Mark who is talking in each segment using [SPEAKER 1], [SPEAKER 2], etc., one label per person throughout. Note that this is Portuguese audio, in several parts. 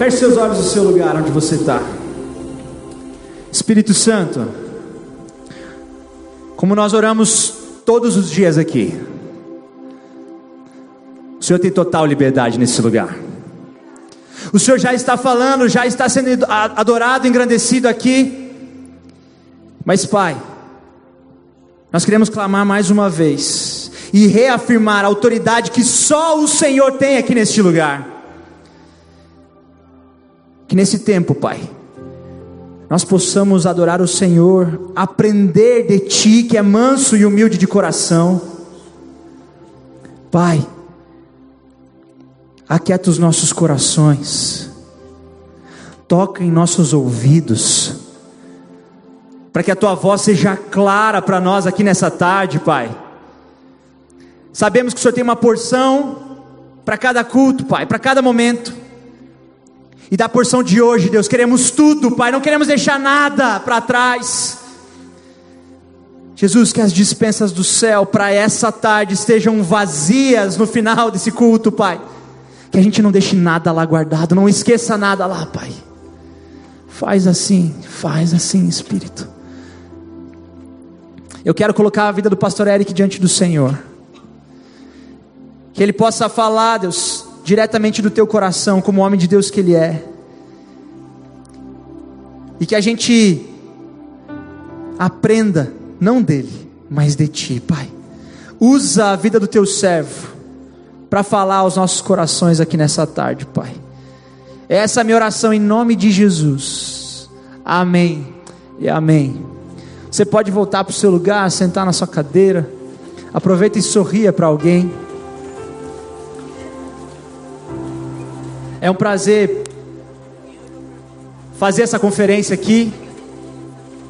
[SPEAKER 1] Feche seus olhos no seu lugar onde você está. Espírito Santo, como nós oramos todos os dias aqui, o Senhor tem total liberdade nesse lugar. O Senhor já está falando, já está sendo adorado, engrandecido aqui. Mas, Pai, nós queremos clamar mais uma vez e reafirmar a autoridade que só o Senhor tem aqui neste lugar. Que nesse tempo, Pai, nós possamos adorar o Senhor, aprender de Ti, que é manso e humilde de coração. Pai, aquieta os nossos corações, toca em nossos ouvidos, para que a tua voz seja clara para nós aqui nessa tarde, Pai. Sabemos que o Senhor tem uma porção para cada culto, Pai, para cada momento. E da porção de hoje, Deus, queremos tudo, Pai, não queremos deixar nada para trás. Jesus, que as dispensas do céu para essa tarde estejam vazias no final desse culto, Pai que a gente não deixe nada lá guardado, não esqueça nada lá, Pai. Faz assim, faz assim, Espírito. Eu quero colocar a vida do pastor Eric diante do Senhor. Que ele possa falar, Deus, diretamente do teu coração, como homem de Deus que ele é. E que a gente aprenda, não dele, mas de ti, Pai. Usa a vida do teu servo para falar aos nossos corações aqui nessa tarde, Pai. Essa é a minha oração em nome de Jesus. Amém e amém. Você pode voltar para o seu lugar, sentar na sua cadeira. Aproveita e sorria para alguém. É um prazer fazer essa conferência aqui,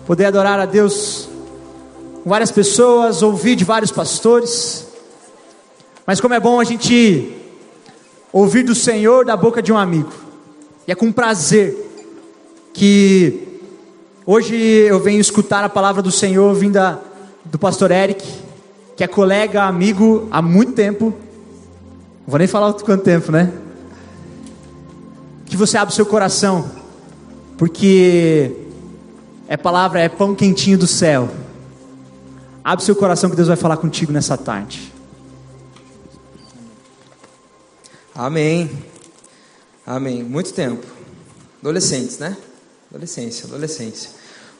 [SPEAKER 1] poder adorar a Deus com várias pessoas, ouvir de vários pastores. Mas como é bom a gente ouvir do Senhor da boca de um amigo. E é com prazer que hoje eu venho escutar a palavra do Senhor vinda do pastor Eric, que é colega, amigo há muito tempo. Não vou nem falar quanto tempo, né? Que você abra o seu coração, porque é palavra, é pão quentinho do céu. Abre o seu coração que Deus vai falar contigo nessa tarde.
[SPEAKER 2] Amém. Amém. Muito tempo. Adolescentes, né? Adolescência, adolescência.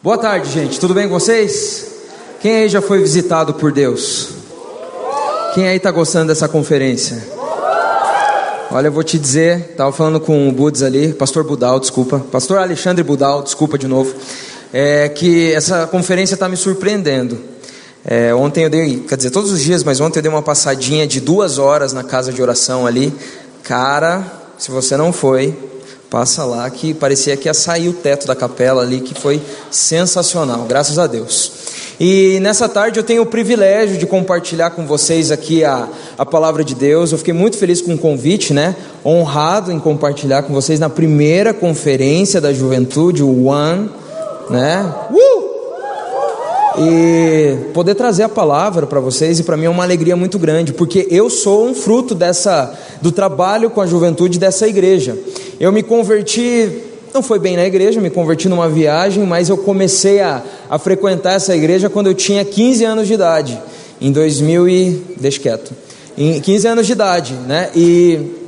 [SPEAKER 2] Boa tarde, gente. Tudo bem com vocês? Quem aí já foi visitado por Deus? Quem aí está gostando dessa conferência? Olha, eu vou te dizer, estava falando com o Buds ali, pastor Budal, desculpa, pastor Alexandre Budal, desculpa de novo, é que essa conferência está me surpreendendo. É, ontem eu dei, quer dizer, todos os dias, mas ontem eu dei uma passadinha de duas horas na casa de oração ali. Cara, se você não foi, passa lá que parecia que ia sair o teto da capela ali, que foi sensacional, graças a Deus. E nessa tarde eu tenho o privilégio de compartilhar com vocês aqui a, a palavra de Deus. Eu fiquei muito feliz com o convite, né? Honrado em compartilhar com vocês na primeira conferência da juventude, o One, né? Uh! e poder trazer a palavra para vocês e para mim é uma alegria muito grande, porque eu sou um fruto dessa do trabalho com a juventude dessa igreja. Eu me converti, não foi bem na igreja, me converti numa viagem, mas eu comecei a, a frequentar essa igreja quando eu tinha 15 anos de idade, em 2000 e deixa quieto. Em 15 anos de idade, né? E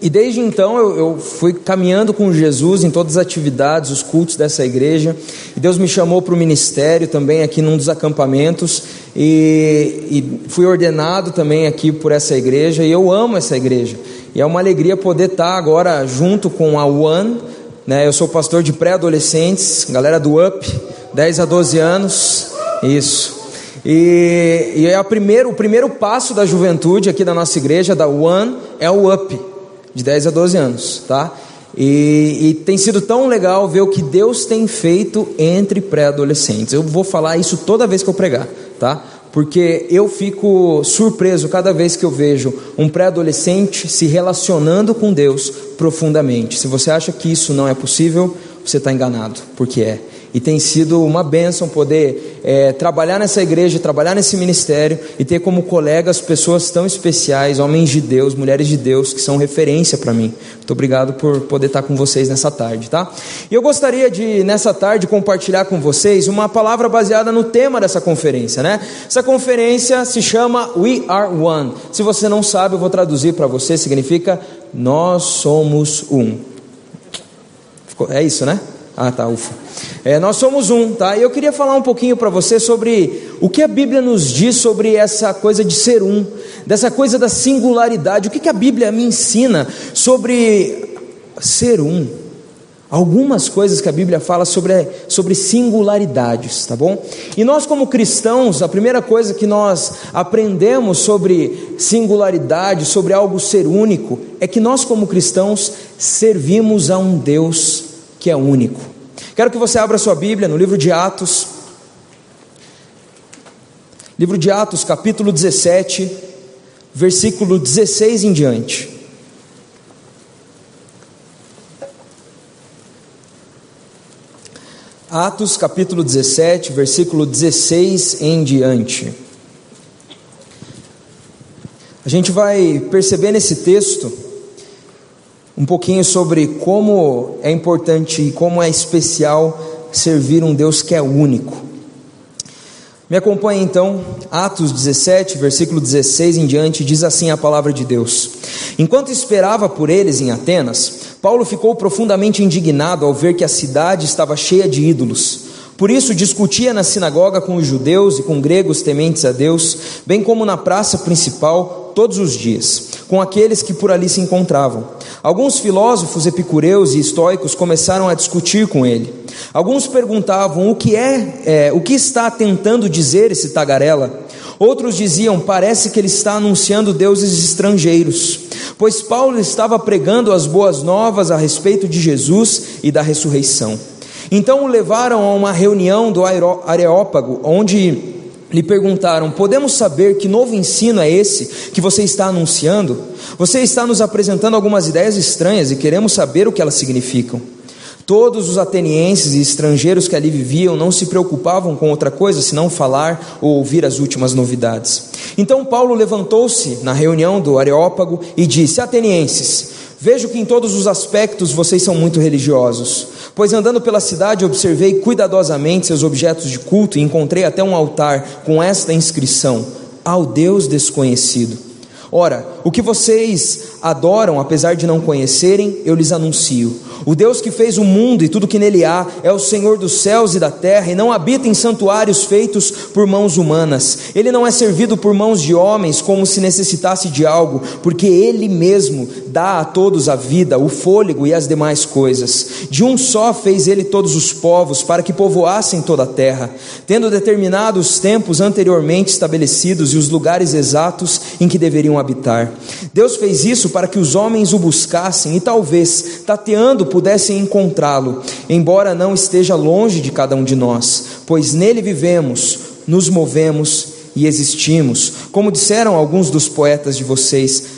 [SPEAKER 2] e desde então eu, eu, fui caminhando com Jesus em todas as atividades, os cultos dessa igreja. E Deus me chamou para o ministério também aqui num dos acampamentos. E, e, fui ordenado também aqui por essa igreja. E eu amo essa igreja. E é uma alegria poder estar agora junto com a One. Né? Eu sou pastor de pré-adolescentes, galera do UP, 10 a 12 anos. Isso. E, e é a primeiro, o primeiro passo da juventude aqui da nossa igreja, da One, é o UP de 10 a 12 anos, tá? E, e, tem sido tão legal ver o que Deus tem feito entre pré-adolescentes. Eu vou falar isso toda vez que eu pregar, tá? Porque eu fico surpreso cada vez que eu vejo um pré-adolescente se relacionando com Deus profundamente. Se você acha que isso não é possível, você está enganado, porque é. E tem sido uma bênção poder é, trabalhar nessa igreja, trabalhar nesse ministério e ter como colegas pessoas tão especiais, homens de Deus, mulheres de Deus, que são referência para mim. Muito obrigado por poder estar com vocês nessa tarde, tá? E eu gostaria de, nessa tarde, compartilhar com vocês uma palavra baseada no tema dessa conferência, né? Essa conferência se chama We Are One. Se você não sabe, eu vou traduzir para você, significa Nós Somos Um. É isso, né? Ah, tá, ufa. É, nós somos um, tá? E eu queria falar um pouquinho para você sobre o que a Bíblia nos diz sobre essa coisa de ser um, dessa coisa da singularidade. O que, que a Bíblia me ensina sobre ser um? Algumas coisas que a Bíblia fala sobre, sobre singularidades, tá bom? E nós, como cristãos, a primeira coisa que nós aprendemos sobre singularidade, sobre algo ser único, é que nós, como cristãos, servimos a um Deus que é único. Quero que você abra sua Bíblia no livro de Atos, livro de Atos, capítulo 17, versículo 16 em diante. Atos capítulo 17, versículo 16 em diante. A gente vai perceber nesse texto um pouquinho sobre como é importante e como é especial servir um Deus que é único. Me acompanhe então, Atos 17, versículo 16 em diante, diz assim a palavra de Deus: Enquanto esperava por eles em Atenas, Paulo ficou profundamente indignado ao ver que a cidade estava cheia de ídolos. Por isso discutia na sinagoga com os judeus e com gregos tementes a Deus, bem como na praça principal todos os dias, com aqueles que por ali se encontravam. Alguns filósofos epicureus e estoicos começaram a discutir com ele. Alguns perguntavam o que é, é o que está tentando dizer esse tagarela. Outros diziam: parece que ele está anunciando deuses estrangeiros, pois Paulo estava pregando as boas novas a respeito de Jesus e da ressurreição. Então o levaram a uma reunião do Areópago, onde lhe perguntaram: Podemos saber que novo ensino é esse que você está anunciando? Você está nos apresentando algumas ideias estranhas e queremos saber o que elas significam. Todos os atenienses e estrangeiros que ali viviam não se preocupavam com outra coisa senão falar ou ouvir as últimas novidades. Então Paulo levantou-se na reunião do Areópago e disse: Atenienses, vejo que em todos os aspectos vocês são muito religiosos. Pois andando pela cidade observei cuidadosamente seus objetos de culto e encontrei até um altar com esta inscrição: Ao Deus desconhecido. Ora, o que vocês adoram, apesar de não conhecerem, eu lhes anuncio. O Deus que fez o mundo e tudo que nele há é o Senhor dos céus e da terra e não habita em santuários feitos por mãos humanas. Ele não é servido por mãos de homens como se necessitasse de algo, porque ele mesmo dá a todos a vida, o fôlego e as demais coisas. De um só fez ele todos os povos para que povoassem toda a terra, tendo determinado os tempos anteriormente estabelecidos e os lugares exatos em que deveriam habitar. Deus fez isso para que os homens o buscassem e talvez, tateando, pudessem encontrá-lo, embora não esteja longe de cada um de nós, pois nele vivemos, nos movemos e existimos. Como disseram alguns dos poetas de vocês,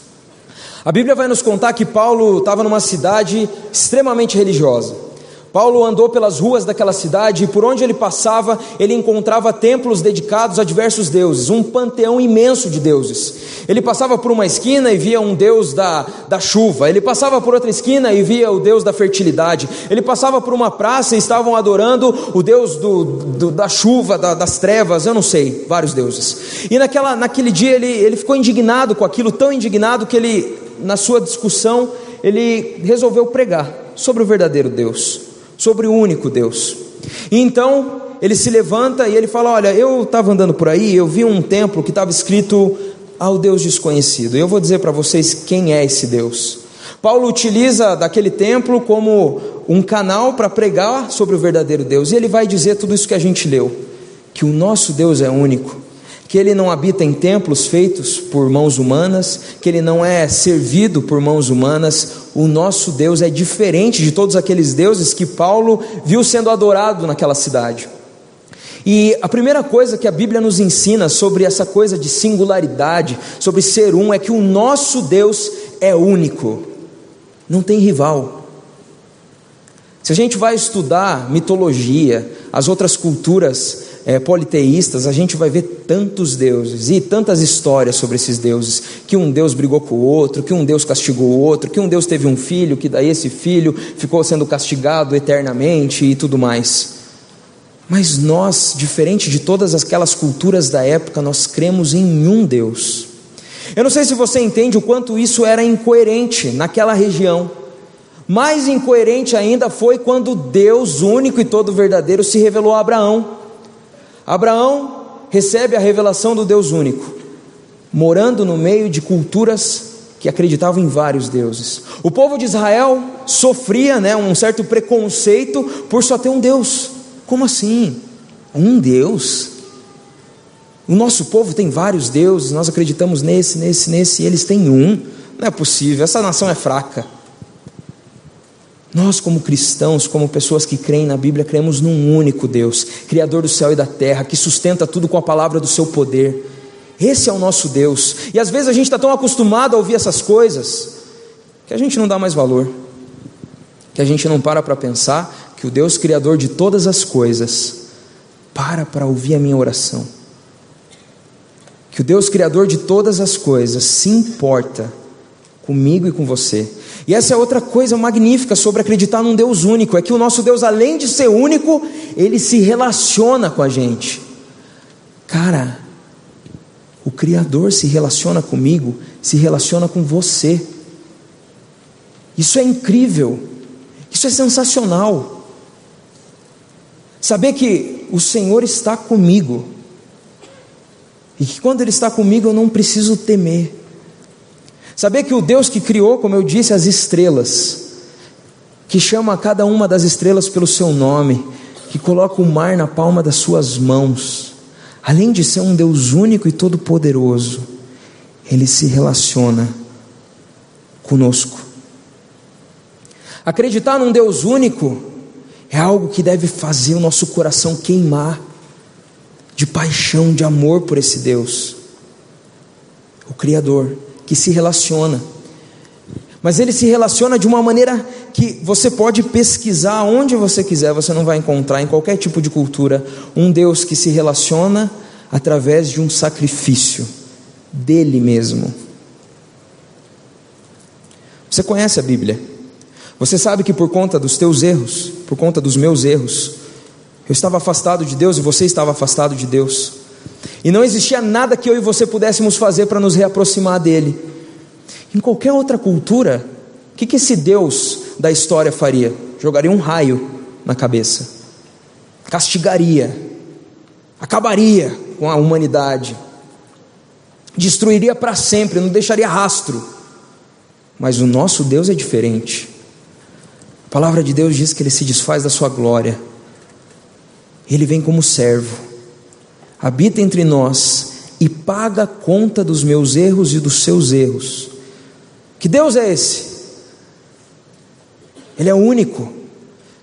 [SPEAKER 2] A Bíblia vai nos contar que Paulo estava numa cidade extremamente religiosa. Paulo andou pelas ruas daquela cidade e por onde ele passava, ele encontrava templos dedicados a diversos deuses, um panteão imenso de deuses. Ele passava por uma esquina e via um deus da, da chuva, ele passava por outra esquina e via o deus da fertilidade, ele passava por uma praça e estavam adorando o deus do, do da chuva, da, das trevas, eu não sei, vários deuses. E naquela, naquele dia ele, ele ficou indignado com aquilo, tão indignado que ele na sua discussão, ele resolveu pregar sobre o verdadeiro Deus, sobre o único Deus. E então ele se levanta e ele fala: Olha, eu estava andando por aí, eu vi um templo que estava escrito ao Deus desconhecido. Eu vou dizer para vocês quem é esse Deus. Paulo utiliza daquele templo como um canal para pregar sobre o verdadeiro Deus. E ele vai dizer tudo isso que a gente leu: que o nosso Deus é único, que ele não habita em templos feitos por mãos humanas, que ele não é servido por mãos humanas. O nosso Deus é diferente de todos aqueles deuses que Paulo viu sendo adorado naquela cidade. E a primeira coisa que a Bíblia nos ensina sobre essa coisa de singularidade, sobre ser um, é que o nosso Deus é único, não tem rival. Se a gente vai estudar mitologia, as outras culturas é, politeístas, a gente vai ver tantos deuses e tantas histórias sobre esses deuses. Que um Deus brigou com o outro, que um Deus castigou o outro, que um Deus teve um filho, que daí esse filho ficou sendo castigado eternamente e tudo mais. Mas nós, diferente de todas aquelas culturas da época, nós cremos em um Deus. Eu não sei se você entende o quanto isso era incoerente naquela região. Mais incoerente ainda foi quando Deus, único e todo verdadeiro, se revelou a Abraão. Abraão recebe a revelação do Deus único, morando no meio de culturas que acreditavam em vários deuses. O povo de Israel sofria né, um certo preconceito por só ter um Deus. Como assim? Um Deus? O nosso povo tem vários deuses, nós acreditamos nesse, nesse, nesse, e eles têm um. Não é possível, essa nação é fraca. Nós, como cristãos, como pessoas que creem na Bíblia, cremos num único Deus, Criador do céu e da terra, que sustenta tudo com a palavra do seu poder. Esse é o nosso Deus. E às vezes a gente está tão acostumado a ouvir essas coisas que a gente não dá mais valor, que a gente não para para pensar que o Deus Criador de todas as coisas para para ouvir a minha oração. Que o Deus Criador de todas as coisas se importa comigo e com você e essa é outra coisa magnífica sobre acreditar num Deus único: é que o nosso Deus, além de ser único, ele se relaciona com a gente. Cara, o Criador se relaciona comigo, se relaciona com você. Isso é incrível, isso é sensacional. Saber que o Senhor está comigo, e que quando Ele está comigo eu não preciso temer. Saber que o Deus que criou, como eu disse, as estrelas, que chama cada uma das estrelas pelo seu nome, que coloca o mar na palma das suas mãos, além de ser um Deus único e todo-poderoso, ele se relaciona conosco. Acreditar num Deus único é algo que deve fazer o nosso coração queimar de paixão, de amor por esse Deus, o Criador que se relaciona. Mas ele se relaciona de uma maneira que você pode pesquisar onde você quiser, você não vai encontrar em qualquer tipo de cultura um Deus que se relaciona através de um sacrifício dele mesmo. Você conhece a Bíblia? Você sabe que por conta dos teus erros, por conta dos meus erros, eu estava afastado de Deus e você estava afastado de Deus. E não existia nada que eu e você pudéssemos fazer para nos reaproximar dele. Em qualquer outra cultura, o que, que esse Deus da história faria? Jogaria um raio na cabeça, castigaria, acabaria com a humanidade, destruiria para sempre, não deixaria rastro. Mas o nosso Deus é diferente. A palavra de Deus diz que ele se desfaz da sua glória, ele vem como servo habita entre nós e paga conta dos meus erros e dos seus erros. Que Deus é esse? Ele é único.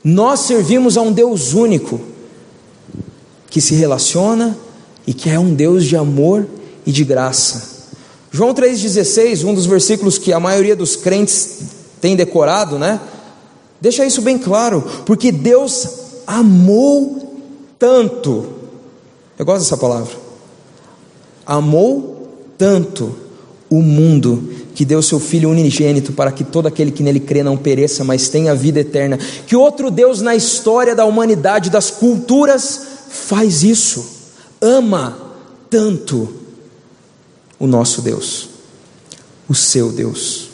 [SPEAKER 2] Nós servimos a um Deus único que se relaciona e que é um Deus de amor e de graça. João 3,16, um dos versículos que a maioria dos crentes tem decorado, né? Deixa isso bem claro, porque Deus amou tanto eu gosto dessa palavra. Amou tanto o mundo que deu seu Filho unigênito para que todo aquele que nele crê não pereça, mas tenha vida eterna. Que outro Deus na história da humanidade, das culturas, faz isso? Ama tanto o nosso Deus, o seu Deus.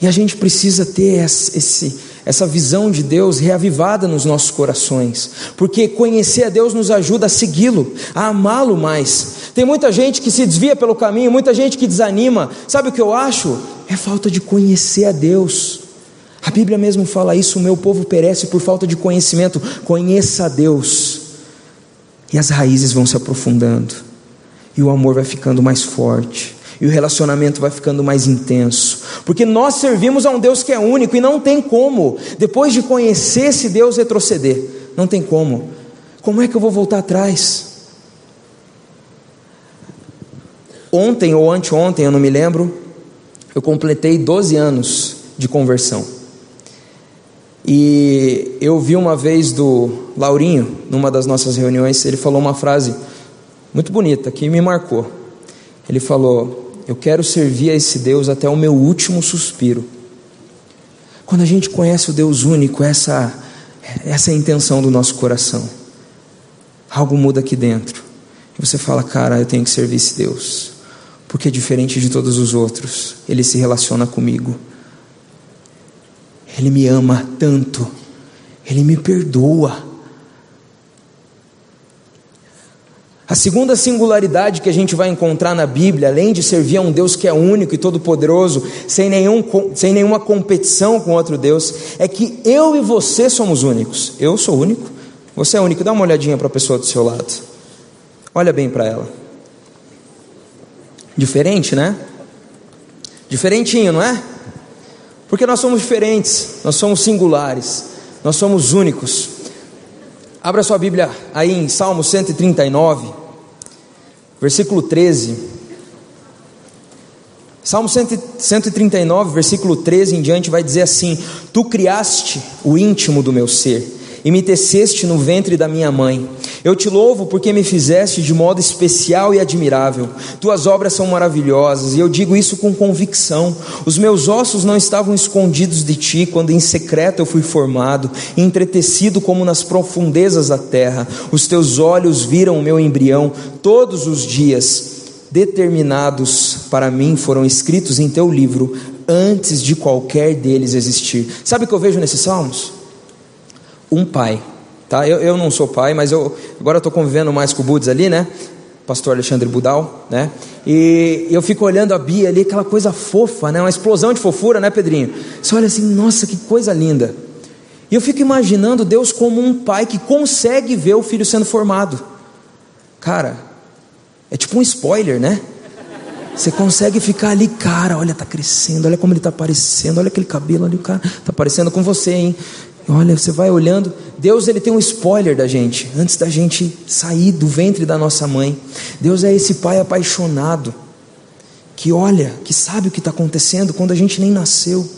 [SPEAKER 2] E a gente precisa ter esse essa visão de Deus reavivada nos nossos corações, porque conhecer a Deus nos ajuda a segui-lo, a amá-lo mais. Tem muita gente que se desvia pelo caminho, muita gente que desanima. Sabe o que eu acho? É falta de conhecer a Deus. A Bíblia mesmo fala isso: o meu povo perece por falta de conhecimento. Conheça a Deus, e as raízes vão se aprofundando, e o amor vai ficando mais forte, e o relacionamento vai ficando mais intenso, porque nós servimos a um Deus que é único e não tem como, depois de conhecer esse Deus, retroceder. Não tem como. Como é que eu vou voltar atrás? Ontem ou anteontem, eu não me lembro, eu completei 12 anos de conversão. E eu vi uma vez do Laurinho, numa das nossas reuniões, ele falou uma frase muito bonita que me marcou. Ele falou: Eu quero servir a esse Deus até o meu último suspiro. Quando a gente conhece o Deus único, essa, essa é a intenção do nosso coração. Algo muda aqui dentro. E você fala, cara, eu tenho que servir esse Deus. Porque é diferente de todos os outros. Ele se relaciona comigo. Ele me ama tanto, Ele me perdoa. A segunda singularidade que a gente vai encontrar na Bíblia, além de servir a um Deus que é único e todo-poderoso, sem, nenhum, sem nenhuma competição com outro Deus, é que eu e você somos únicos. Eu sou único, você é único. Dá uma olhadinha para a pessoa do seu lado. Olha bem para ela. Diferente, né? Diferentinho, não é? Porque nós somos diferentes, nós somos singulares, nós somos únicos. Abra sua Bíblia aí em Salmo 139, versículo 13. Salmo 139, versículo 13 em diante, vai dizer assim: Tu criaste o íntimo do meu ser e me teceste no ventre da minha mãe. Eu te louvo porque me fizeste de modo especial e admirável. Tuas obras são maravilhosas, e eu digo isso com convicção. Os meus ossos não estavam escondidos de ti quando em secreto eu fui formado, entretecido como nas profundezas da terra. Os teus olhos viram o meu embrião todos os dias determinados para mim foram escritos em teu livro antes de qualquer deles existir. Sabe o que eu vejo nesses salmos? um pai. Tá? Eu, eu não sou pai, mas eu agora estou convivendo mais com o Buds ali, né? Pastor Alexandre Budal, né? E eu fico olhando a Bia ali, aquela coisa fofa, né? Uma explosão de fofura, né, Pedrinho? Você olha assim, nossa, que coisa linda. E eu fico imaginando Deus como um pai que consegue ver o filho sendo formado. Cara, é tipo um spoiler, né? Você consegue ficar ali, cara, olha, tá crescendo, olha como ele tá aparecendo, olha aquele cabelo ali, o cara tá parecendo com você, hein? Olha, você vai olhando, Deus ele tem um spoiler da gente, antes da gente sair do ventre da nossa mãe. Deus é esse pai apaixonado, que olha, que sabe o que está acontecendo quando a gente nem nasceu,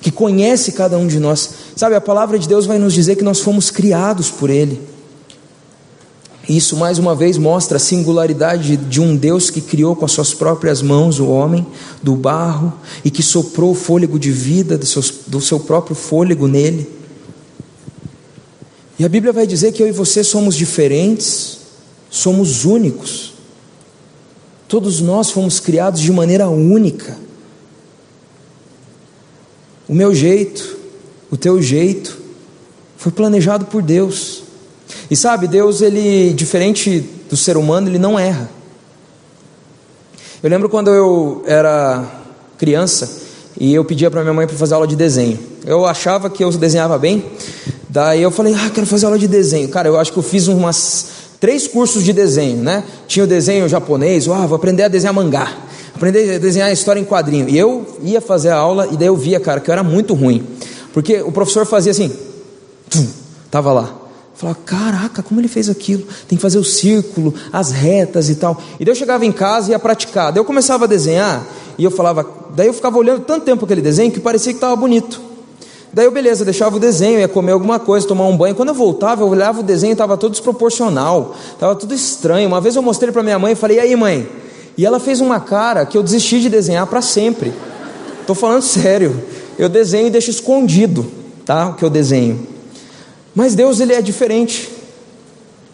[SPEAKER 2] que conhece cada um de nós. Sabe, a palavra de Deus vai nos dizer que nós fomos criados por Ele. Isso mais uma vez mostra a singularidade de um Deus que criou com as suas próprias mãos o homem do barro e que soprou o fôlego de vida do seu, do seu próprio fôlego nele. E a Bíblia vai dizer que eu e você somos diferentes, somos únicos. Todos nós fomos criados de maneira única. O meu jeito, o teu jeito, foi planejado por Deus. E sabe, Deus, ele, diferente do ser humano, ele não erra. Eu lembro quando eu era criança e eu pedia para minha mãe para fazer aula de desenho. Eu achava que eu desenhava bem, Daí eu falei, ah, quero fazer aula de desenho. Cara, eu acho que eu fiz umas três cursos de desenho, né? Tinha o desenho japonês, ah, vou aprender a desenhar mangá, aprender a desenhar história em quadrinho. E eu ia fazer a aula e daí eu via, cara, que eu era muito ruim. Porque o professor fazia assim, tum, tava lá. Falava, caraca, como ele fez aquilo? Tem que fazer o círculo, as retas e tal. E daí eu chegava em casa e ia praticar. Daí eu começava a desenhar e eu falava, daí eu ficava olhando tanto tempo aquele desenho que parecia que estava bonito. Daí eu, beleza, deixava o desenho, ia comer alguma coisa, tomar um banho. Quando eu voltava, eu olhava o desenho, estava todo desproporcional, estava tudo estranho. Uma vez eu mostrei para minha mãe e falei, e aí mãe? E ela fez uma cara que eu desisti de desenhar para sempre. Estou falando sério. Eu desenho e deixo escondido, tá? O que eu desenho. Mas Deus, ele é diferente.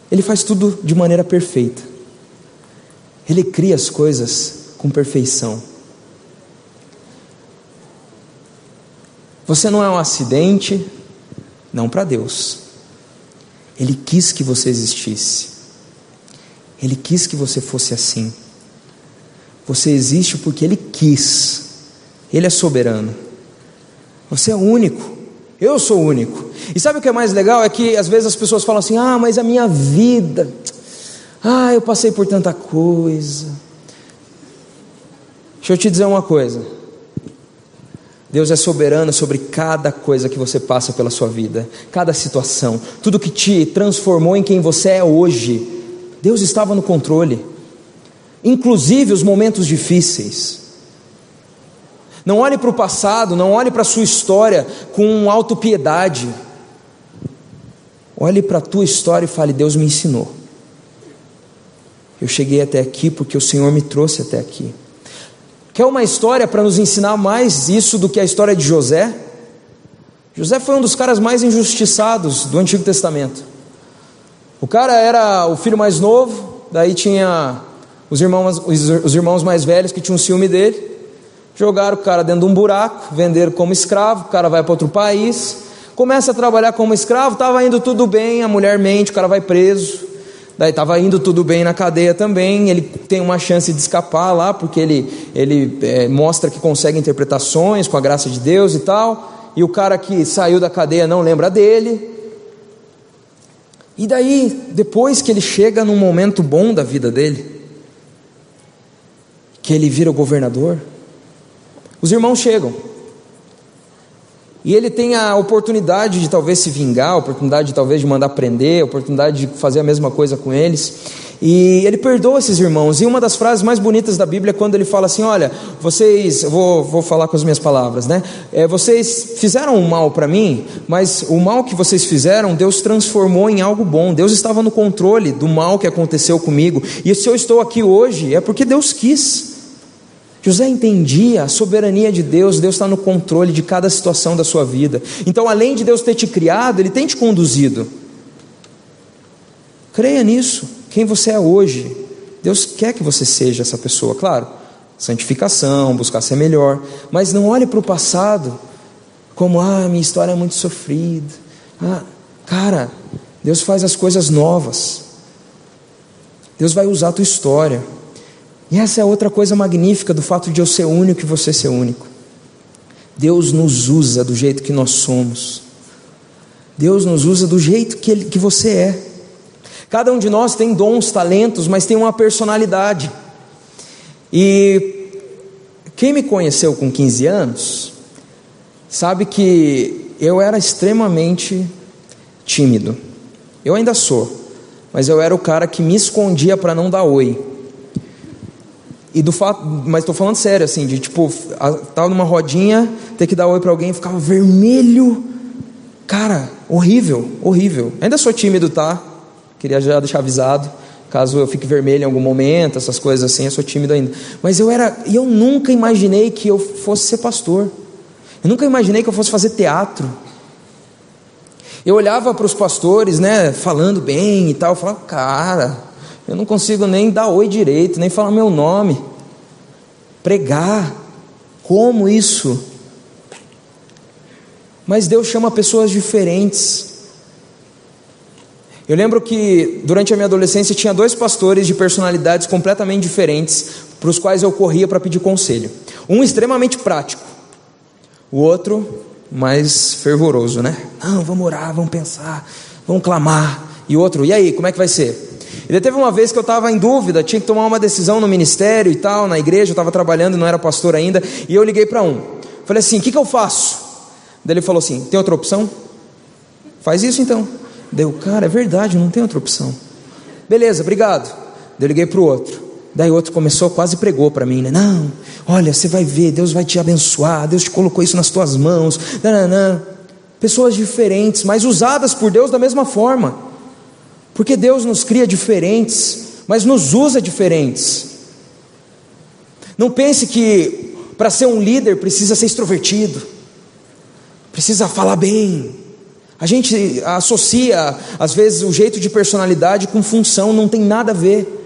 [SPEAKER 2] Ele faz tudo de maneira perfeita. Ele cria as coisas com perfeição. Você não é um acidente, não para Deus. Ele quis que você existisse. Ele quis que você fosse assim. Você existe porque Ele quis. Ele é soberano. Você é único. Eu sou único. E sabe o que é mais legal? É que às vezes as pessoas falam assim: ah, mas a minha vida, ah, eu passei por tanta coisa. Deixa eu te dizer uma coisa. Deus é soberano sobre cada coisa que você passa pela sua vida, cada situação, tudo que te transformou em quem você é hoje. Deus estava no controle, inclusive os momentos difíceis. Não olhe para o passado, não olhe para a sua história com autopiedade. Olhe para a tua história e fale: Deus me ensinou. Eu cheguei até aqui porque o Senhor me trouxe até aqui. Quer uma história para nos ensinar mais isso do que a história de José? José foi um dos caras mais injustiçados do Antigo Testamento. O cara era o filho mais novo, daí tinha os irmãos, os irmãos mais velhos que tinham ciúme dele. Jogaram o cara dentro de um buraco, venderam como escravo, o cara vai para outro país, começa a trabalhar como escravo, estava indo tudo bem, a mulher mente, o cara vai preso. Daí estava indo tudo bem na cadeia também, ele tem uma chance de escapar lá, porque ele, ele é, mostra que consegue interpretações com a graça de Deus e tal. E o cara que saiu da cadeia não lembra dele. E daí, depois que ele chega num momento bom da vida dele, que ele vira o governador, os irmãos chegam. E ele tem a oportunidade de talvez se vingar, a oportunidade de talvez de mandar prender, a oportunidade de fazer a mesma coisa com eles. E ele perdoa esses irmãos. E uma das frases mais bonitas da Bíblia é quando ele fala assim: Olha, vocês, vou, vou falar com as minhas palavras, né? É, vocês fizeram um mal para mim, mas o mal que vocês fizeram, Deus transformou em algo bom. Deus estava no controle do mal que aconteceu comigo. E se eu estou aqui hoje, é porque Deus quis. José entendia a soberania de Deus, Deus está no controle de cada situação da sua vida. Então, além de Deus ter te criado, Ele tem te conduzido. Creia nisso, quem você é hoje. Deus quer que você seja essa pessoa, claro. Santificação, buscar ser melhor. Mas não olhe para o passado como, ah, minha história é muito sofrida. Ah, cara, Deus faz as coisas novas. Deus vai usar a tua história. E essa é outra coisa magnífica do fato de eu ser único e você ser único. Deus nos usa do jeito que nós somos. Deus nos usa do jeito que, ele, que você é. Cada um de nós tem dons, talentos, mas tem uma personalidade. E quem me conheceu com 15 anos, sabe que eu era extremamente tímido. Eu ainda sou, mas eu era o cara que me escondia para não dar oi. E do fato, mas estou falando sério, assim, de tipo, tava numa rodinha, ter que dar oi para alguém, ficava vermelho. Cara, horrível, horrível. Ainda sou tímido, tá? Queria já deixar avisado, caso eu fique vermelho em algum momento, essas coisas assim, eu sou tímido ainda. Mas eu era, eu nunca imaginei que eu fosse ser pastor. Eu nunca imaginei que eu fosse fazer teatro. Eu olhava para os pastores, né, falando bem e tal, eu falava, cara, eu não consigo nem dar oi direito, nem falar meu nome. Pregar. Como isso? Mas Deus chama pessoas diferentes. Eu lembro que durante a minha adolescência tinha dois pastores de personalidades completamente diferentes, para os quais eu corria para pedir conselho. Um extremamente prático, o outro mais fervoroso, né? Não, vamos orar, vamos pensar, vamos clamar. E outro, e aí, como é que vai ser? Ele teve uma vez que eu estava em dúvida, tinha que tomar uma decisão no ministério e tal, na igreja, eu estava trabalhando, não era pastor ainda, e eu liguei para um. Falei assim: o que, que eu faço? Daí ele falou assim: tem outra opção? Faz isso então. Deu, cara, é verdade, não tem outra opção. Beleza, obrigado. Daí eu liguei para o outro. Daí outro começou, quase pregou para mim, né? Não, olha, você vai ver, Deus vai te abençoar, Deus te colocou isso nas tuas mãos. Nananã. Pessoas diferentes, mas usadas por Deus da mesma forma. Porque Deus nos cria diferentes, mas nos usa diferentes. Não pense que para ser um líder precisa ser extrovertido, precisa falar bem. A gente associa, às vezes, o jeito de personalidade com função, não tem nada a ver.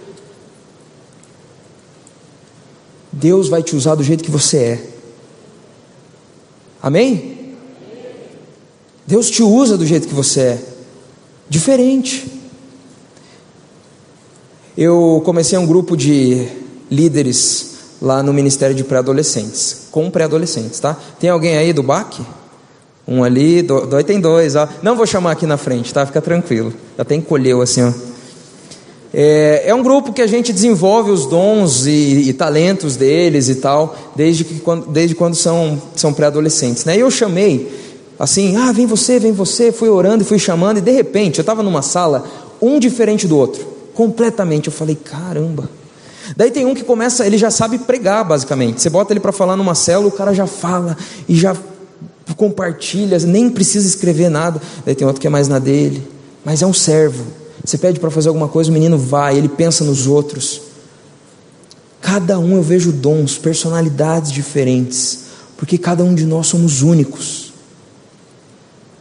[SPEAKER 2] Deus vai te usar do jeito que você é. Amém? Deus te usa do jeito que você é. Diferente eu comecei um grupo de líderes lá no Ministério de Pré-Adolescentes, com pré-adolescentes, tá? Tem alguém aí do BAC? Um ali, dói tem dois. Ó. Não vou chamar aqui na frente, tá? Fica tranquilo. Tem encolheu assim, ó. É, é, um grupo que a gente desenvolve os dons e, e talentos deles e tal, desde, que, quando, desde quando são, são pré-adolescentes. Né? E eu chamei, assim, ah, vem você, vem você, fui orando e fui chamando, e de repente eu estava numa sala, um diferente do outro, completamente. Eu falei, caramba. Daí tem um que começa, ele já sabe pregar, basicamente. Você bota ele para falar numa célula, o cara já fala e já compartilha, nem precisa escrever nada. Daí tem outro que é mais na dele, mas é um servo você pede para fazer alguma coisa, o menino vai, ele pensa nos outros. Cada um eu vejo dons, personalidades diferentes, porque cada um de nós somos únicos.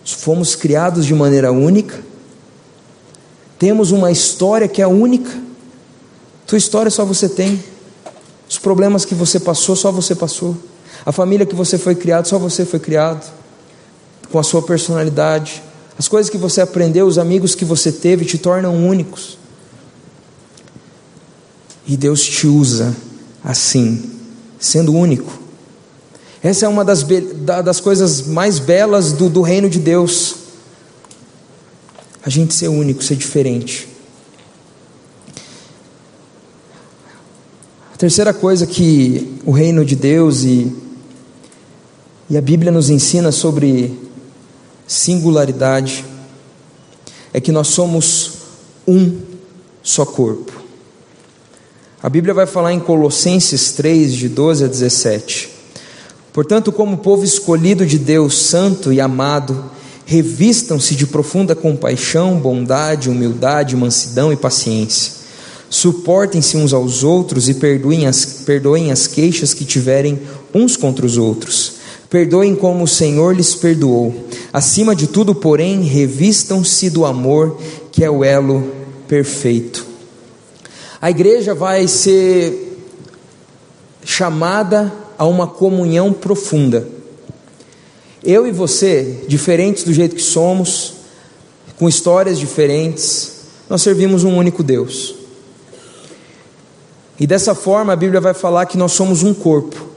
[SPEAKER 2] Fomos criados de maneira única, temos uma história que é única. Tua história só você tem. Os problemas que você passou, só você passou. A família que você foi criado, só você foi criado. Com a sua personalidade, as coisas que você aprendeu, os amigos que você teve te tornam únicos. E Deus te usa assim, sendo único. Essa é uma das, das coisas mais belas do, do reino de Deus. A gente ser único, ser diferente. A terceira coisa que o reino de Deus e, e a Bíblia nos ensina sobre singularidade é que nós somos um só corpo. A Bíblia vai falar em Colossenses 3, de 12 a 17. Portanto, como povo escolhido de Deus, santo e amado, revistam-se de profunda compaixão, bondade, humildade, mansidão e paciência. Suportem-se uns aos outros e perdoem as, perdoem as queixas que tiverem uns contra os outros. Perdoem como o Senhor lhes perdoou. Acima de tudo, porém, revistam-se do amor, que é o elo perfeito. A igreja vai ser chamada a uma comunhão profunda. Eu e você, diferentes do jeito que somos, com histórias diferentes, nós servimos um único Deus. E dessa forma a Bíblia vai falar que nós somos um corpo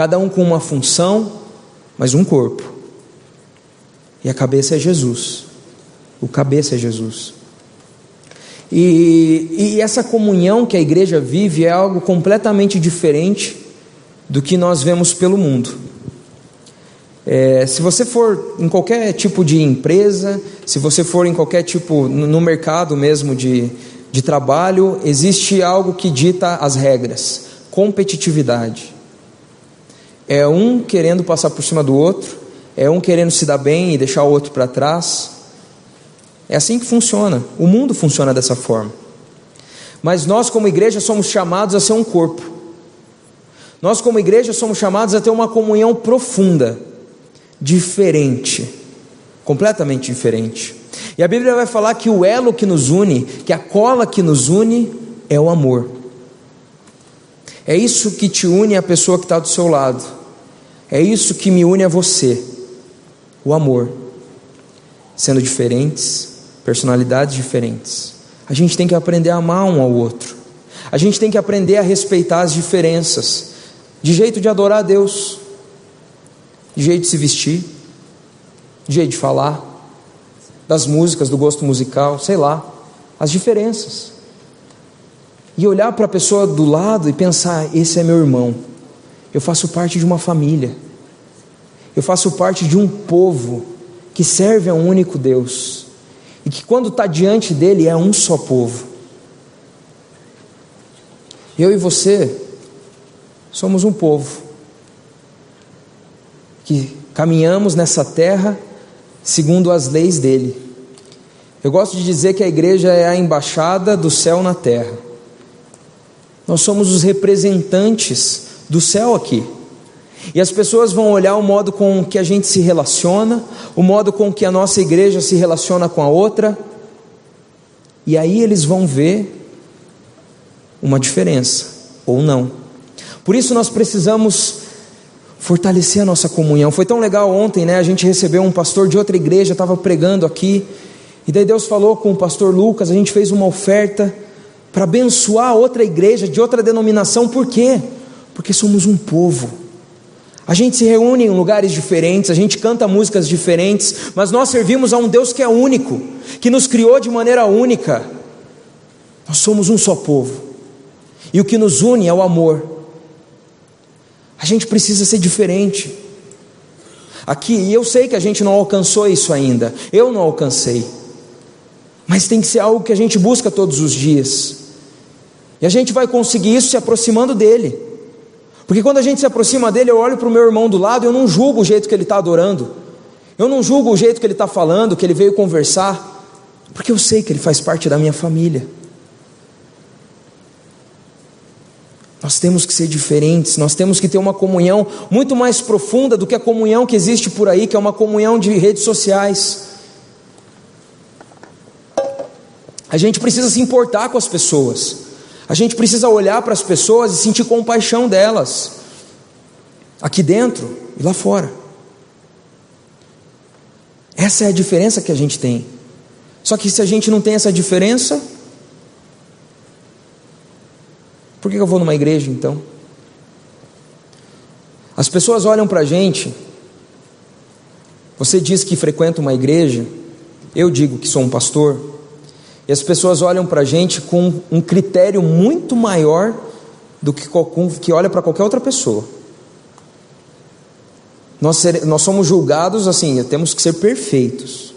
[SPEAKER 2] cada um com uma função, mas um corpo. E a cabeça é Jesus. O cabeça é Jesus. E, e, essa comunhão que a igreja vive é algo completamente diferente do que nós vemos pelo mundo. É, se você for em qualquer tipo de empresa, se você for em qualquer tipo, no mercado mesmo de, de trabalho, existe algo que dita as regras: competitividade. É um querendo passar por cima do outro, é um querendo se dar bem e deixar o outro para trás. É assim que funciona. O mundo funciona dessa forma. Mas nós, como igreja, somos chamados a ser um corpo. Nós, como igreja, somos chamados a ter uma comunhão profunda, diferente, completamente diferente. E a Bíblia vai falar que o elo que nos une, que a cola que nos une, é o amor. É isso que te une à pessoa que está do seu lado. É isso que me une a você, o amor. Sendo diferentes, personalidades diferentes. A gente tem que aprender a amar um ao outro. A gente tem que aprender a respeitar as diferenças, de jeito de adorar a Deus, de jeito de se vestir, de jeito de falar, das músicas, do gosto musical, sei lá, as diferenças. E olhar para a pessoa do lado e pensar: esse é meu irmão eu faço parte de uma família. Eu faço parte de um povo que serve a um único Deus. E que quando está diante dele é um só povo. Eu e você somos um povo que caminhamos nessa terra segundo as leis dele. Eu gosto de dizer que a igreja é a embaixada do céu na terra. Nós somos os representantes do céu aqui. E as pessoas vão olhar o modo com que a gente se relaciona, o modo com que a nossa igreja se relaciona com a outra, e aí eles vão ver uma diferença, ou não. Por isso nós precisamos fortalecer a nossa comunhão. Foi tão legal ontem, né? A gente recebeu um pastor de outra igreja, estava pregando aqui, e daí Deus falou com o pastor Lucas, a gente fez uma oferta para abençoar outra igreja de outra denominação, por quê? Porque somos um povo. A gente se reúne em lugares diferentes, a gente canta músicas diferentes, mas nós servimos a um Deus que é único, que nos criou de maneira única. Nós somos um só povo, e o que nos une é o amor. A gente precisa ser diferente. Aqui, e eu sei que a gente não alcançou isso ainda, eu não alcancei, mas tem que ser algo que a gente busca todos os dias, e a gente vai conseguir isso se aproximando dEle. Porque quando a gente se aproxima dele, eu olho para o meu irmão do lado, eu não julgo o jeito que ele está adorando, eu não julgo o jeito que ele está falando, que ele veio conversar, porque eu sei que ele faz parte da minha família. Nós temos que ser diferentes, nós temos que ter uma comunhão muito mais profunda do que a comunhão que existe por aí, que é uma comunhão de redes sociais. A gente precisa se importar com as pessoas. A gente precisa olhar para as pessoas e sentir compaixão delas, aqui dentro e lá fora. Essa é a diferença que a gente tem. Só que se a gente não tem essa diferença, por que eu vou numa igreja então? As pessoas olham para a gente, você diz que frequenta uma igreja, eu digo que sou um pastor, e as pessoas olham para a gente com um critério muito maior do que, que olha para qualquer outra pessoa. Nós, nós somos julgados assim, temos que ser perfeitos.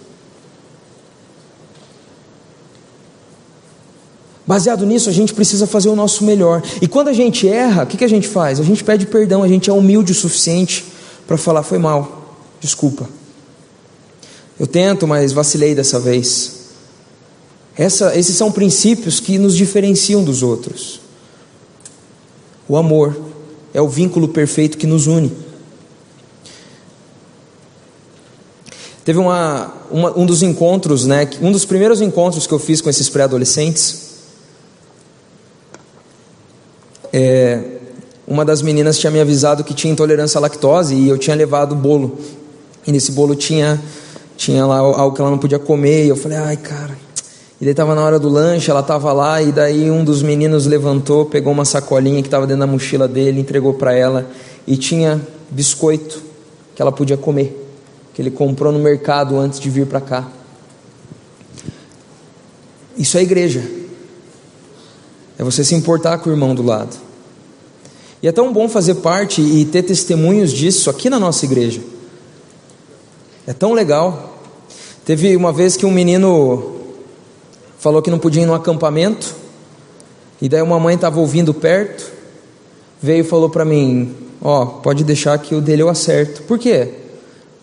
[SPEAKER 2] Baseado nisso, a gente precisa fazer o nosso melhor. E quando a gente erra, o que, que a gente faz? A gente pede perdão, a gente é humilde o suficiente para falar: foi mal, desculpa. Eu tento, mas vacilei dessa vez. Essa, esses são princípios que nos diferenciam dos outros. O amor é o vínculo perfeito que nos une. Teve uma, uma, um dos encontros, né, um dos primeiros encontros que eu fiz com esses pré-adolescentes. É, uma das meninas tinha me avisado que tinha intolerância à lactose e eu tinha levado bolo. E nesse bolo tinha, tinha lá algo que ela não podia comer. E eu falei, ai cara, e daí estava na hora do lanche, ela estava lá, e daí um dos meninos levantou, pegou uma sacolinha que estava dentro da mochila dele, entregou para ela, e tinha biscoito que ela podia comer, que ele comprou no mercado antes de vir para cá. Isso é igreja. É você se importar com o irmão do lado. E é tão bom fazer parte e ter testemunhos disso aqui na nossa igreja. É tão legal. Teve uma vez que um menino falou que não podia ir no acampamento, e daí uma mãe estava ouvindo perto, veio e falou para mim: Ó, oh, pode deixar que o dele eu acerto. Por quê?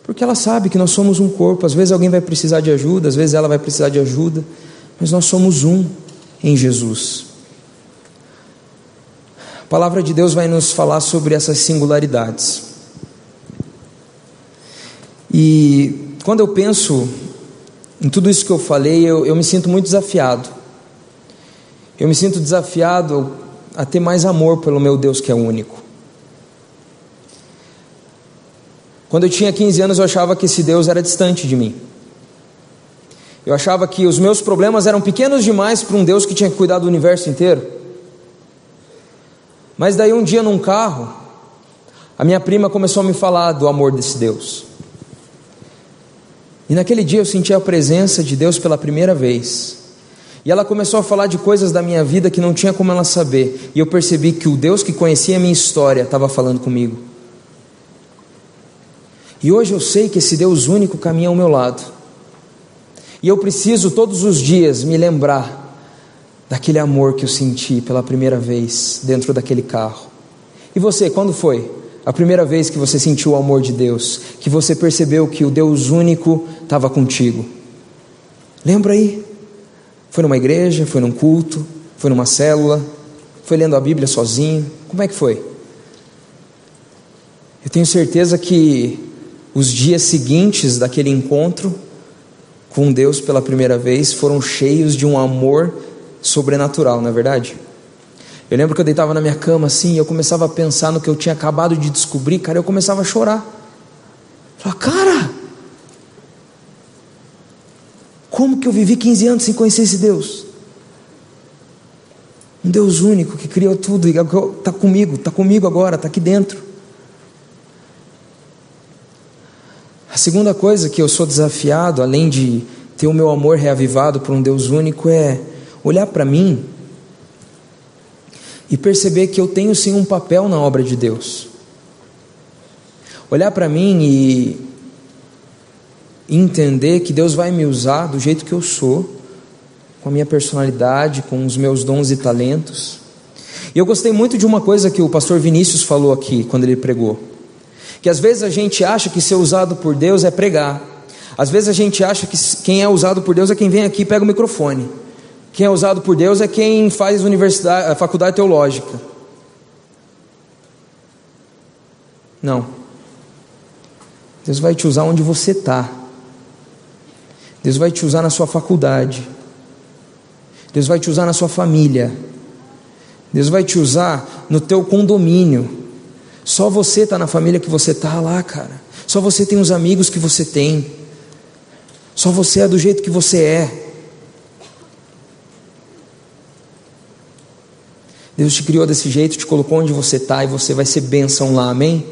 [SPEAKER 2] Porque ela sabe que nós somos um corpo, às vezes alguém vai precisar de ajuda, às vezes ela vai precisar de ajuda, mas nós somos um em Jesus. A palavra de Deus vai nos falar sobre essas singularidades. E quando eu penso em tudo isso que eu falei, eu, eu me sinto muito desafiado. Eu me sinto desafiado a ter mais amor pelo meu Deus que é único. Quando eu tinha 15 anos, eu achava que esse Deus era distante de mim. Eu achava que os meus problemas eram pequenos demais para um Deus que tinha que cuidar do universo inteiro. Mas daí um dia num carro, a minha prima começou a me falar do amor desse Deus. E naquele dia eu senti a presença de Deus pela primeira vez. E ela começou a falar de coisas da minha vida que não tinha como ela saber. E eu percebi que o Deus que conhecia a minha história estava falando comigo. E hoje eu sei que esse Deus único caminha ao meu lado. E eu preciso todos os dias me lembrar daquele amor que eu senti pela primeira vez dentro daquele carro. E você, quando foi? A primeira vez que você sentiu o amor de Deus, que você percebeu que o Deus único estava contigo. Lembra aí? Foi numa igreja, foi num culto, foi numa célula, foi lendo a Bíblia sozinho. Como é que foi? Eu tenho certeza que os dias seguintes daquele encontro com Deus pela primeira vez foram cheios de um amor sobrenatural, não é verdade? Eu lembro que eu deitava na minha cama assim, e eu começava a pensar no que eu tinha acabado de descobrir, cara, eu começava a chorar. Falava, cara, como que eu vivi 15 anos sem conhecer esse Deus? Um Deus único que criou tudo e está comigo, está comigo agora, está aqui dentro. segunda coisa que eu sou desafiado, além de ter o meu amor reavivado por um Deus único, é olhar para mim e perceber que eu tenho sim um papel na obra de Deus. Olhar para mim e entender que Deus vai me usar do jeito que eu sou, com a minha personalidade, com os meus dons e talentos. E eu gostei muito de uma coisa que o pastor Vinícius falou aqui quando ele pregou. Que às vezes a gente acha que ser usado por Deus é pregar. Às vezes a gente acha que quem é usado por Deus é quem vem aqui e pega o microfone. Quem é usado por Deus é quem faz universidade, faculdade teológica. Não. Deus vai te usar onde você está. Deus vai te usar na sua faculdade. Deus vai te usar na sua família. Deus vai te usar no teu condomínio. Só você está na família que você está lá, cara. Só você tem os amigos que você tem. Só você é do jeito que você é. Deus te criou desse jeito, te colocou onde você está e você vai ser bênção lá, amém?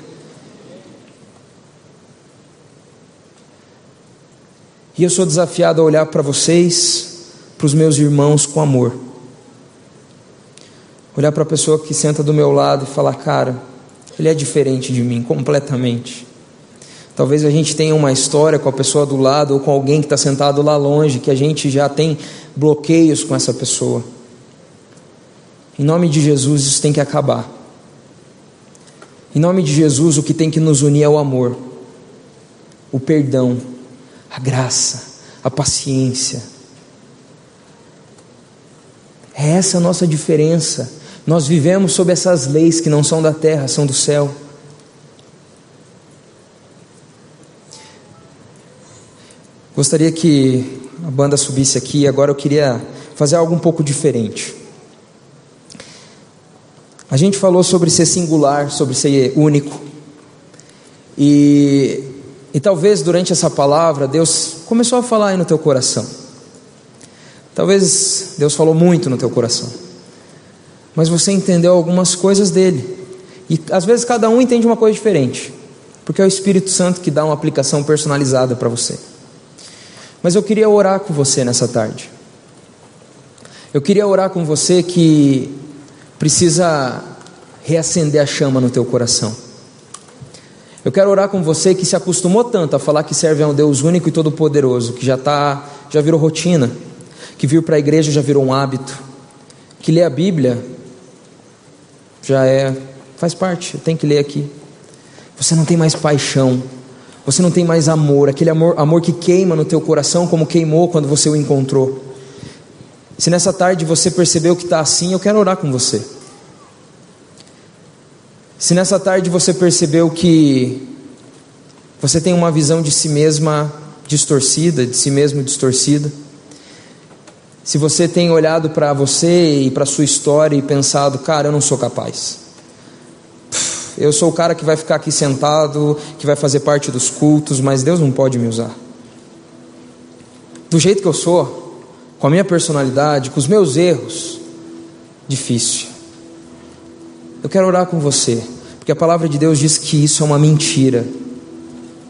[SPEAKER 2] E eu sou desafiado a olhar para vocês, para os meus irmãos com amor. Olhar para a pessoa que senta do meu lado e falar: cara, ele é diferente de mim, completamente. Talvez a gente tenha uma história com a pessoa do lado ou com alguém que está sentado lá longe, que a gente já tem bloqueios com essa pessoa. Em nome de Jesus, isso tem que acabar. Em nome de Jesus, o que tem que nos unir é o amor, o perdão, a graça, a paciência. É essa a nossa diferença. Nós vivemos sob essas leis que não são da terra, são do céu. Gostaria que a banda subisse aqui, agora eu queria fazer algo um pouco diferente. A gente falou sobre ser singular, sobre ser único. E, e talvez durante essa palavra Deus começou a falar aí no teu coração. Talvez Deus falou muito no teu coração. Mas você entendeu algumas coisas dele. E às vezes cada um entende uma coisa diferente. Porque é o Espírito Santo que dá uma aplicação personalizada para você. Mas eu queria orar com você nessa tarde. Eu queria orar com você que precisa reacender a chama no teu coração. Eu quero orar com você que se acostumou tanto a falar que serve a um Deus único e todo-poderoso, que já tá, já virou rotina, que vir para a igreja já virou um hábito, que lê a Bíblia já é, faz parte, tem que ler aqui. Você não tem mais paixão, você não tem mais amor, aquele amor, amor que queima no teu coração como queimou quando você o encontrou. Se nessa tarde você percebeu que está assim, eu quero orar com você. Se nessa tarde você percebeu que você tem uma visão de si mesma distorcida, de si mesmo distorcida, se você tem olhado para você e para sua história e pensado, cara, eu não sou capaz. Eu sou o cara que vai ficar aqui sentado, que vai fazer parte dos cultos, mas Deus não pode me usar. Do jeito que eu sou, com a minha personalidade, com os meus erros, difícil. Eu quero orar com você, porque a palavra de Deus diz que isso é uma mentira.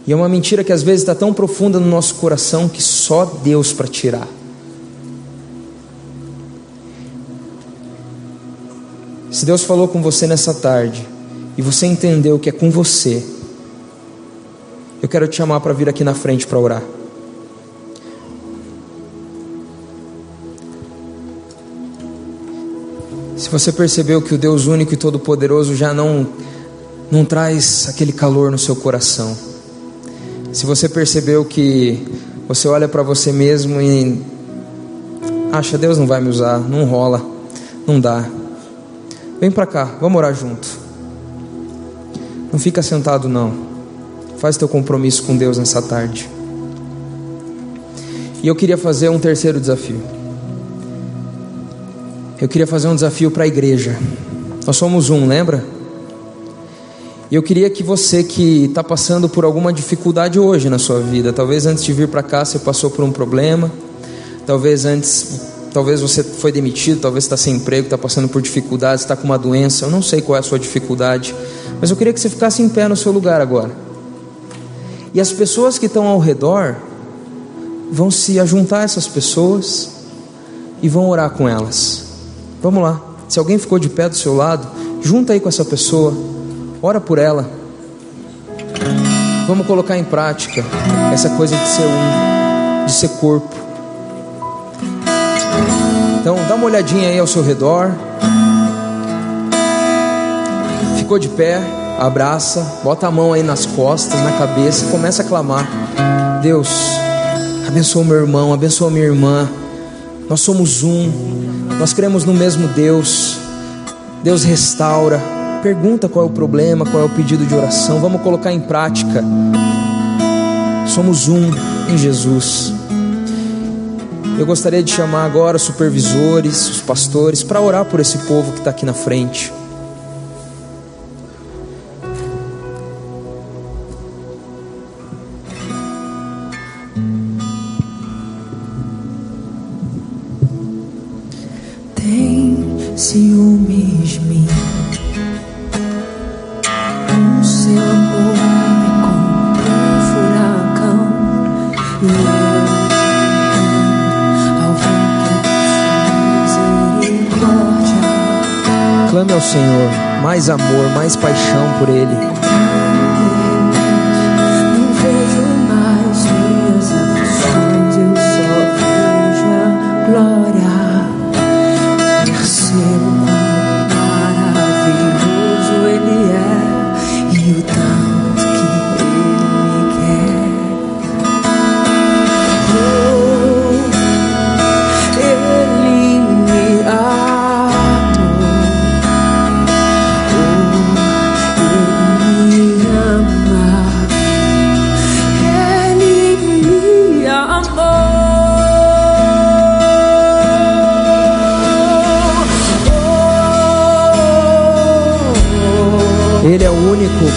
[SPEAKER 2] E é uma mentira que às vezes está tão profunda no nosso coração que só Deus para tirar. Se Deus falou com você nessa tarde e você entendeu que é com você, eu quero te chamar para vir aqui na frente para orar. Se você percebeu que o Deus único e todo-poderoso já não não traz aquele calor no seu coração. Se você percebeu que você olha para você mesmo e acha Deus não vai me usar, não rola, não dá. Vem para cá, vamos orar junto. Não fica sentado não. Faz teu compromisso com Deus nessa tarde. E eu queria fazer um terceiro desafio eu queria fazer um desafio para a igreja. Nós somos um, lembra? E eu queria que você que está passando por alguma dificuldade hoje na sua vida, talvez antes de vir para cá você passou por um problema, talvez antes, talvez você foi demitido, talvez está sem emprego, está passando por dificuldades, está com uma doença, eu não sei qual é a sua dificuldade, mas eu queria que você ficasse em pé no seu lugar agora. E as pessoas que estão ao redor vão se ajuntar a essas pessoas e vão orar com elas. Vamos lá. Se alguém ficou de pé do seu lado, junta aí com essa pessoa, ora por ela. Vamos colocar em prática essa coisa de ser um, de ser corpo. Então, dá uma olhadinha aí ao seu redor. Ficou de pé, abraça, bota a mão aí nas costas, na cabeça e começa a clamar: Deus, abençoa meu irmão, abençoa minha irmã. Nós somos um, nós cremos no mesmo Deus. Deus restaura. Pergunta qual é o problema, qual é o pedido de oração. Vamos colocar em prática. Somos um em Jesus. Eu gostaria de chamar agora os supervisores, os pastores, para orar por esse povo que está aqui na frente. Mais amor, mais paixão por Ele.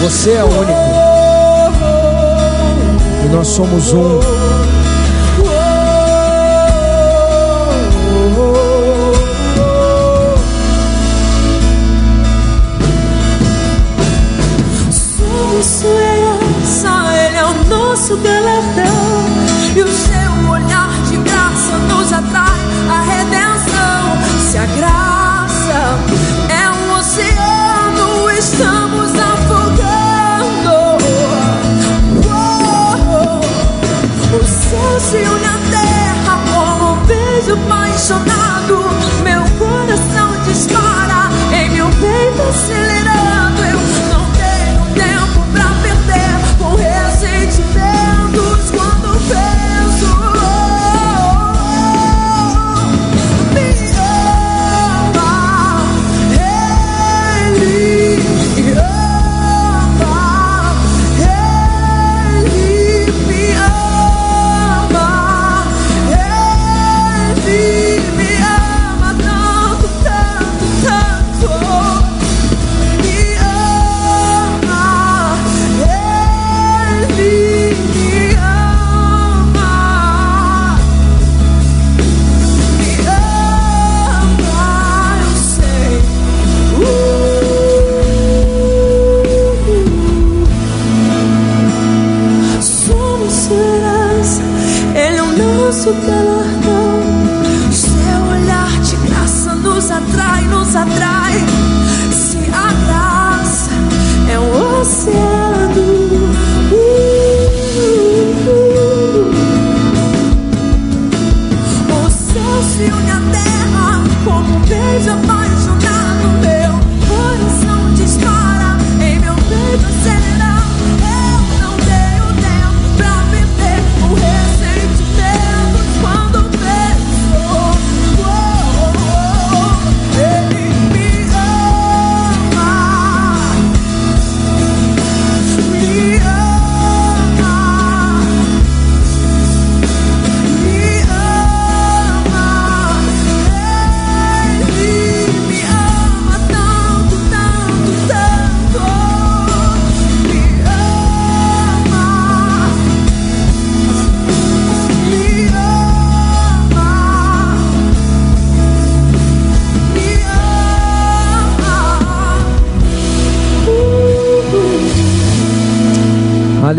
[SPEAKER 2] Você é único. E nós somos um.
[SPEAKER 3] Beijo apaixonado. Meu coração dispara em meu peito acelerando.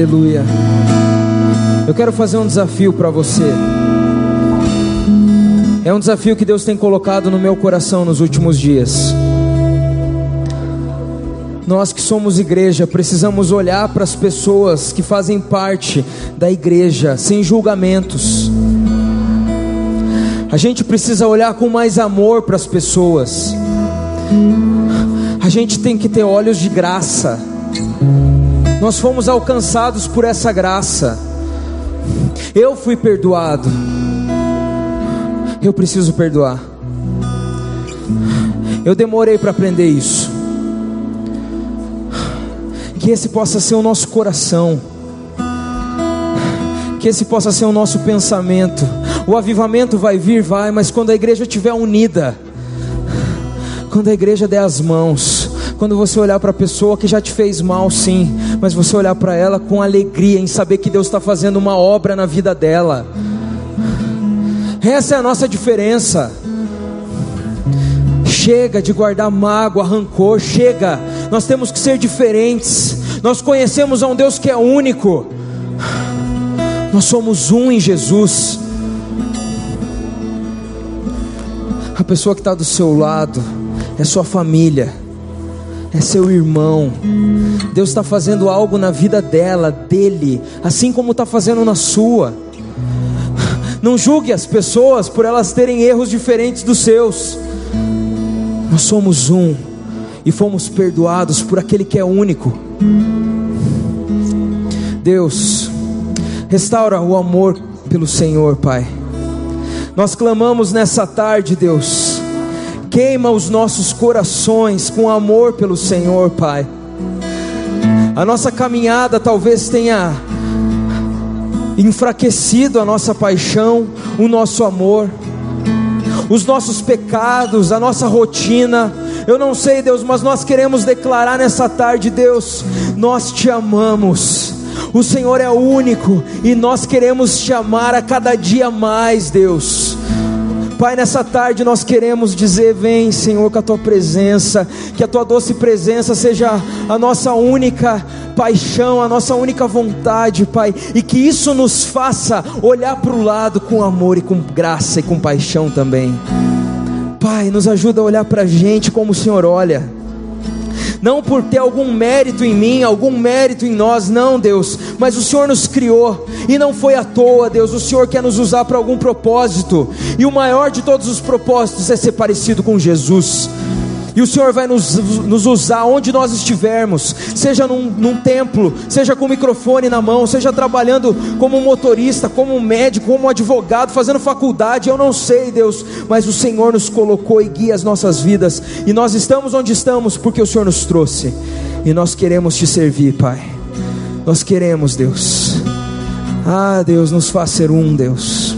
[SPEAKER 2] Aleluia. Eu quero fazer um desafio para você. É um desafio que Deus tem colocado no meu coração nos últimos dias. Nós que somos igreja, precisamos olhar para as pessoas que fazem parte da igreja, sem julgamentos. A gente precisa olhar com mais amor para as pessoas. A gente tem que ter olhos de graça. Nós fomos alcançados por essa graça. Eu fui perdoado. Eu preciso perdoar. Eu demorei para aprender isso. Que esse possa ser o nosso coração. Que esse possa ser o nosso pensamento. O avivamento vai vir, vai, mas quando a igreja estiver unida, quando a igreja der as mãos, quando você olhar para a pessoa que já te fez mal, sim, mas você olhar para ela com alegria em saber que Deus está fazendo uma obra na vida dela. Essa é a nossa diferença. Chega de guardar mágoa, rancor, chega. Nós temos que ser diferentes. Nós conhecemos a um Deus que é único. Nós somos um em Jesus. A pessoa que está do seu lado é sua família, é seu irmão. Deus está fazendo algo na vida dela, dele, assim como está fazendo na sua. Não julgue as pessoas por elas terem erros diferentes dos seus. Nós somos um e fomos perdoados por aquele que é único. Deus, restaura o amor pelo Senhor, Pai. Nós clamamos nessa tarde, Deus. Queima os nossos corações com amor pelo Senhor, Pai. A nossa caminhada talvez tenha enfraquecido a nossa paixão, o nosso amor, os nossos pecados, a nossa rotina. Eu não sei, Deus, mas nós queremos declarar nessa tarde, Deus, nós te amamos. O Senhor é único e nós queremos te amar a cada dia mais, Deus. Pai, nessa tarde nós queremos dizer: Vem, Senhor, com a tua presença, que a tua doce presença seja a nossa única paixão, a nossa única vontade, Pai, e que isso nos faça olhar para o lado com amor e com graça e com paixão também. Pai, nos ajuda a olhar para a gente como o Senhor olha não por ter algum mérito em mim, algum mérito em nós, não, Deus, mas o Senhor nos criou e não foi à toa, Deus. O Senhor quer nos usar para algum propósito, e o maior de todos os propósitos é ser parecido com Jesus. E o Senhor vai nos, nos usar onde nós estivermos, seja num, num, templo, seja com o microfone na mão, seja trabalhando como motorista, como médico, como advogado, fazendo faculdade, eu não sei, Deus, mas o Senhor nos colocou e guia as nossas vidas, e nós estamos onde estamos porque o Senhor nos trouxe, e nós queremos te servir, Pai. Nós queremos, Deus. Ah, Deus, nos faz ser um, Deus.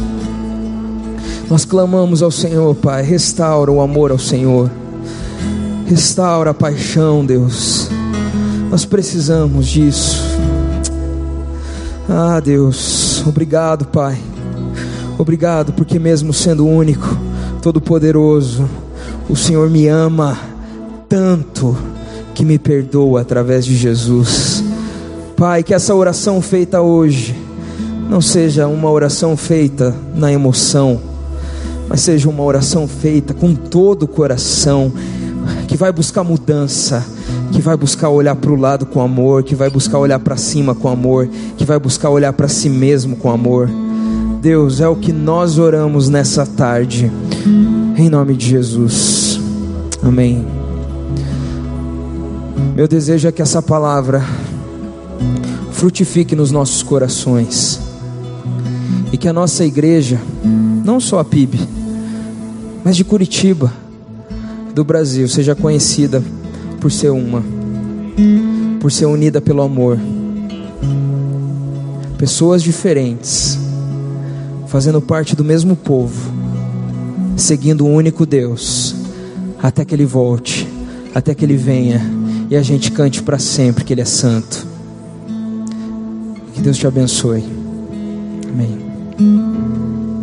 [SPEAKER 2] Nós clamamos ao Senhor, Pai, restaura o amor ao Senhor. Restaura a paixão, Deus. Nós precisamos disso. Ah, Deus, obrigado, Pai. Obrigado, porque mesmo sendo único, todo-poderoso, o Senhor me ama tanto que me perdoa através de Jesus. Pai, que essa oração feita hoje não seja uma oração feita na emoção, mas seja uma oração feita com todo o coração que vai buscar mudança, que vai buscar olhar para o lado com amor, que vai buscar olhar para cima com amor, que vai buscar olhar para si mesmo com amor. Deus, é o que nós oramos nessa tarde, em nome de Jesus. Amém. Meu desejo é que essa palavra frutifique nos nossos corações e que a nossa igreja, não só a PIB, mas de Curitiba, do Brasil seja conhecida por ser uma, por ser unida pelo amor. Pessoas diferentes, fazendo parte do mesmo povo, seguindo um único Deus, até que Ele volte, até que Ele venha e a gente cante para sempre que Ele é santo. Que Deus te abençoe. Amém.